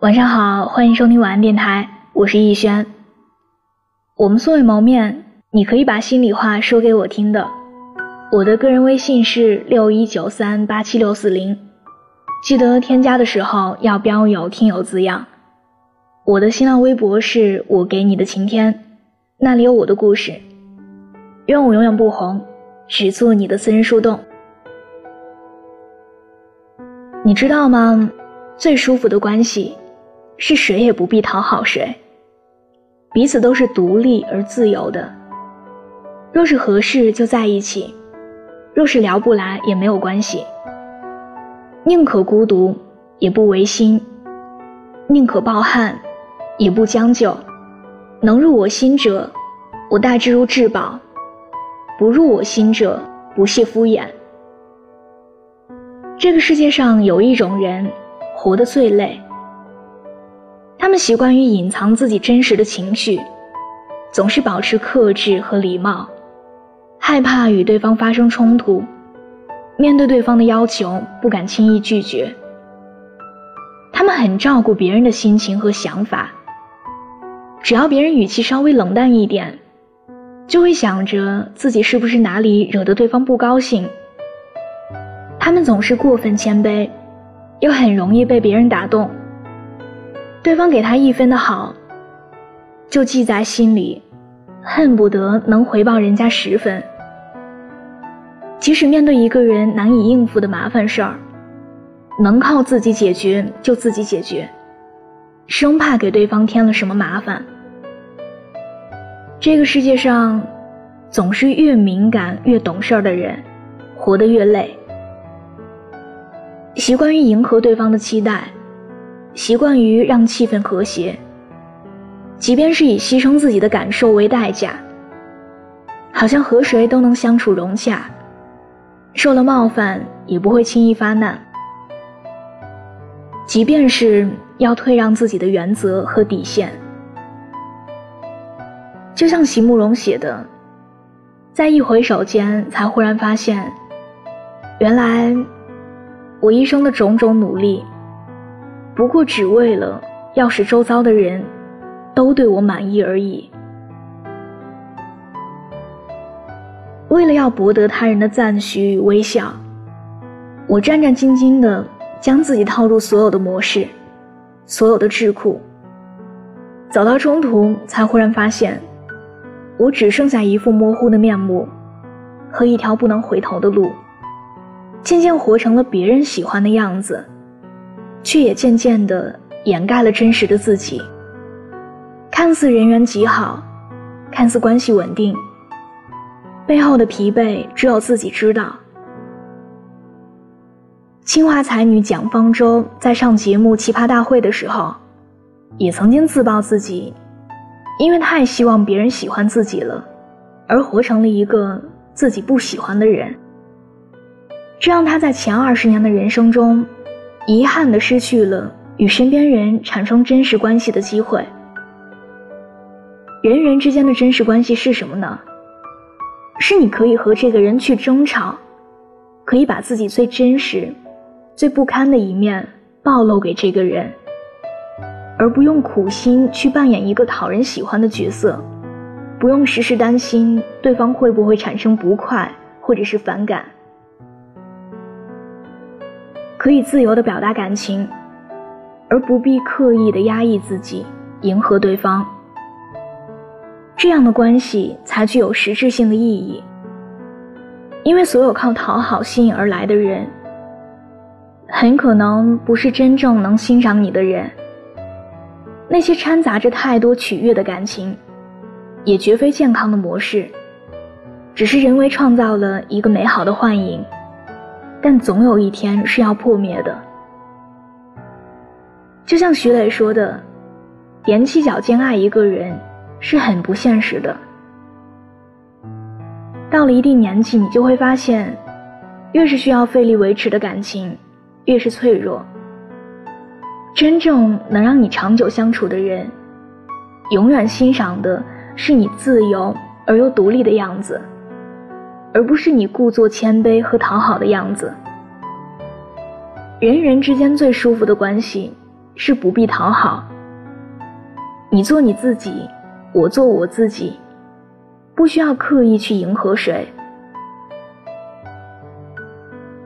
晚上好，欢迎收听晚安电台，我是逸轩。我们素未谋面，你可以把心里话说给我听的。我的个人微信是六一九三八七六四零，记得添加的时候要标有听友字样。我的新浪微博是我给你的晴天，那里有我的故事。愿我永远不红，只做你的私人树洞。你知道吗？最舒服的关系。是谁也不必讨好谁，彼此都是独立而自由的。若是合适就在一起，若是聊不来也没有关系。宁可孤独也不违心，宁可抱憾也不将就。能入我心者，我待之如至宝；不入我心者，不屑敷衍。这个世界上有一种人，活得最累。他们习惯于隐藏自己真实的情绪，总是保持克制和礼貌，害怕与对方发生冲突，面对对方的要求不敢轻易拒绝。他们很照顾别人的心情和想法，只要别人语气稍微冷淡一点，就会想着自己是不是哪里惹得对方不高兴。他们总是过分谦卑，又很容易被别人打动。对方给他一分的好，就记在心里，恨不得能回报人家十分。即使面对一个人难以应付的麻烦事儿，能靠自己解决就自己解决，生怕给对方添了什么麻烦。这个世界上，总是越敏感越懂事儿的人，活得越累。习惯于迎合对方的期待。习惯于让气氛和谐，即便是以牺牲自己的感受为代价，好像和谁都能相处融洽，受了冒犯也不会轻易发难。即便是要退让自己的原则和底线，就像席慕容写的，在一回首间，才忽然发现，原来我一生的种种努力。不过只为了要使周遭的人都对我满意而已，为了要博得他人的赞许与微笑，我战战兢兢地将自己套入所有的模式，所有的智库。走到中途，才忽然发现，我只剩下一副模糊的面目和一条不能回头的路，渐渐活成了别人喜欢的样子。却也渐渐地掩盖了真实的自己。看似人缘极好，看似关系稳定，背后的疲惫只有自己知道。清华才女蒋方舟在上节目《奇葩大会》的时候，也曾经自曝自己，因为太希望别人喜欢自己了，而活成了一个自己不喜欢的人。这让她在前二十年的人生中。遗憾的失去了与身边人产生真实关系的机会。人与人之间的真实关系是什么呢？是你可以和这个人去争吵，可以把自己最真实、最不堪的一面暴露给这个人，而不用苦心去扮演一个讨人喜欢的角色，不用时时担心对方会不会产生不快或者是反感。可以自由的表达感情，而不必刻意的压抑自己，迎合对方。这样的关系才具有实质性的意义。因为所有靠讨好吸引而来的人，很可能不是真正能欣赏你的人。那些掺杂着太多取悦的感情，也绝非健康的模式，只是人为创造了一个美好的幻影。但总有一天是要破灭的，就像徐磊说的：“踮起脚尖爱一个人是很不现实的。到了一定年纪，你就会发现，越是需要费力维持的感情，越是脆弱。真正能让你长久相处的人，永远欣赏的是你自由而又独立的样子。”而不是你故作谦卑和讨好的样子。人与人之间最舒服的关系，是不必讨好。你做你自己，我做我自己，不需要刻意去迎合谁。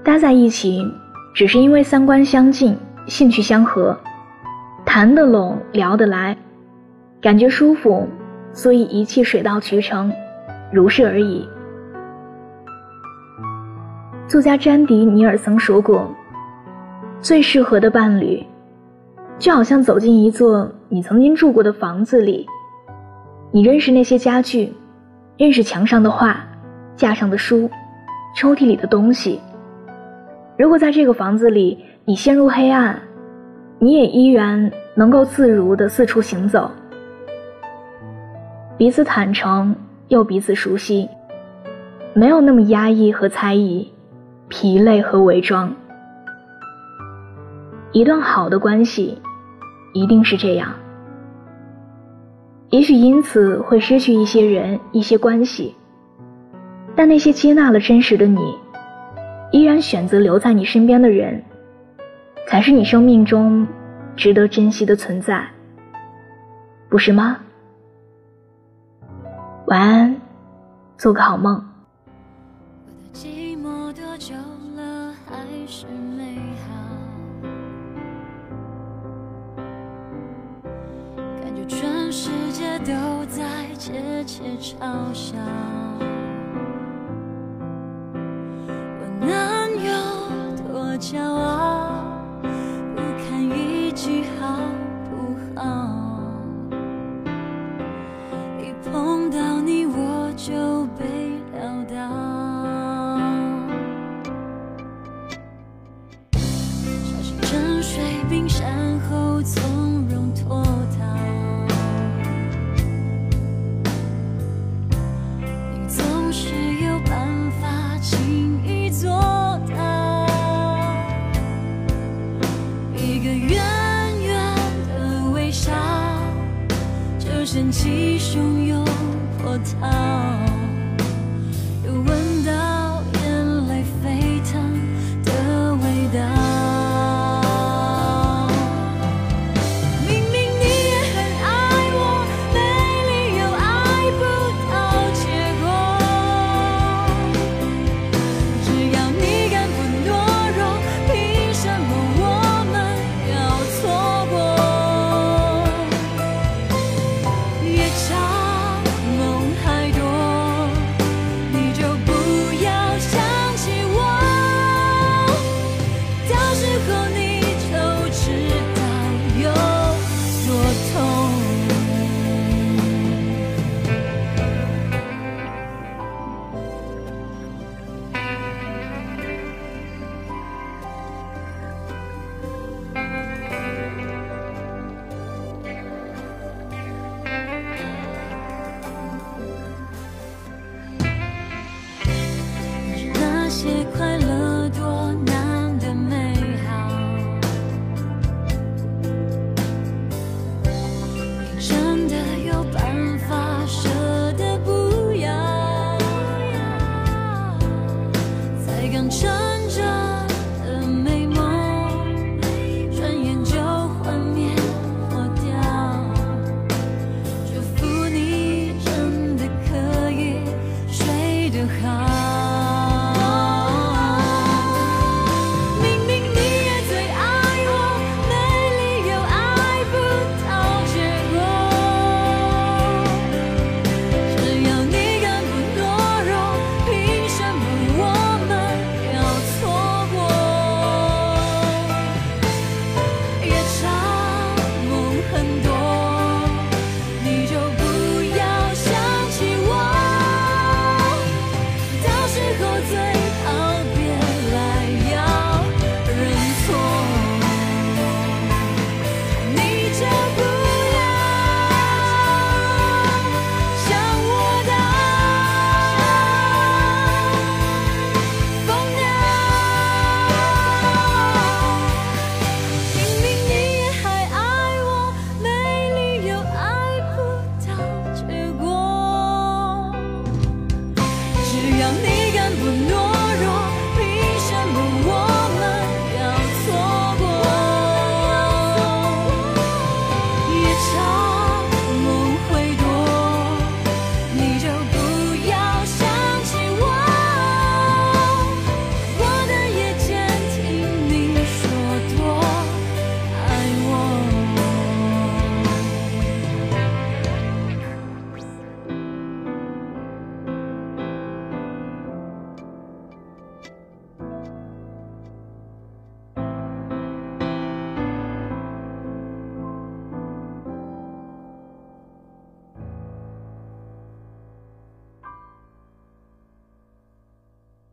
待在一起，只是因为三观相近，兴趣相合，谈得拢，聊得来，感觉舒服，所以一切水到渠成，如是而已。作家詹迪尼尔森说过：“最适合的伴侣，就好像走进一座你曾经住过的房子里，你认识那些家具，认识墙上的画，架上的书，抽屉里的东西。如果在这个房子里你陷入黑暗，你也依然能够自如的四处行走。彼此坦诚又彼此熟悉，没有那么压抑和猜疑。”疲累和伪装，一段好的关系一定是这样。也许因此会失去一些人、一些关系，但那些接纳了真实的你，依然选择留在你身边的人，才是你生命中值得珍惜的存在，不是吗？晚安，做个好梦。多久了？还是美好。感觉全世界都在窃窃嘲笑。从容脱逃你总是有办法轻易做到。一个远远的微笑就掀起汹涌波涛有温那些快乐多难得美好真的有办法舍得不要才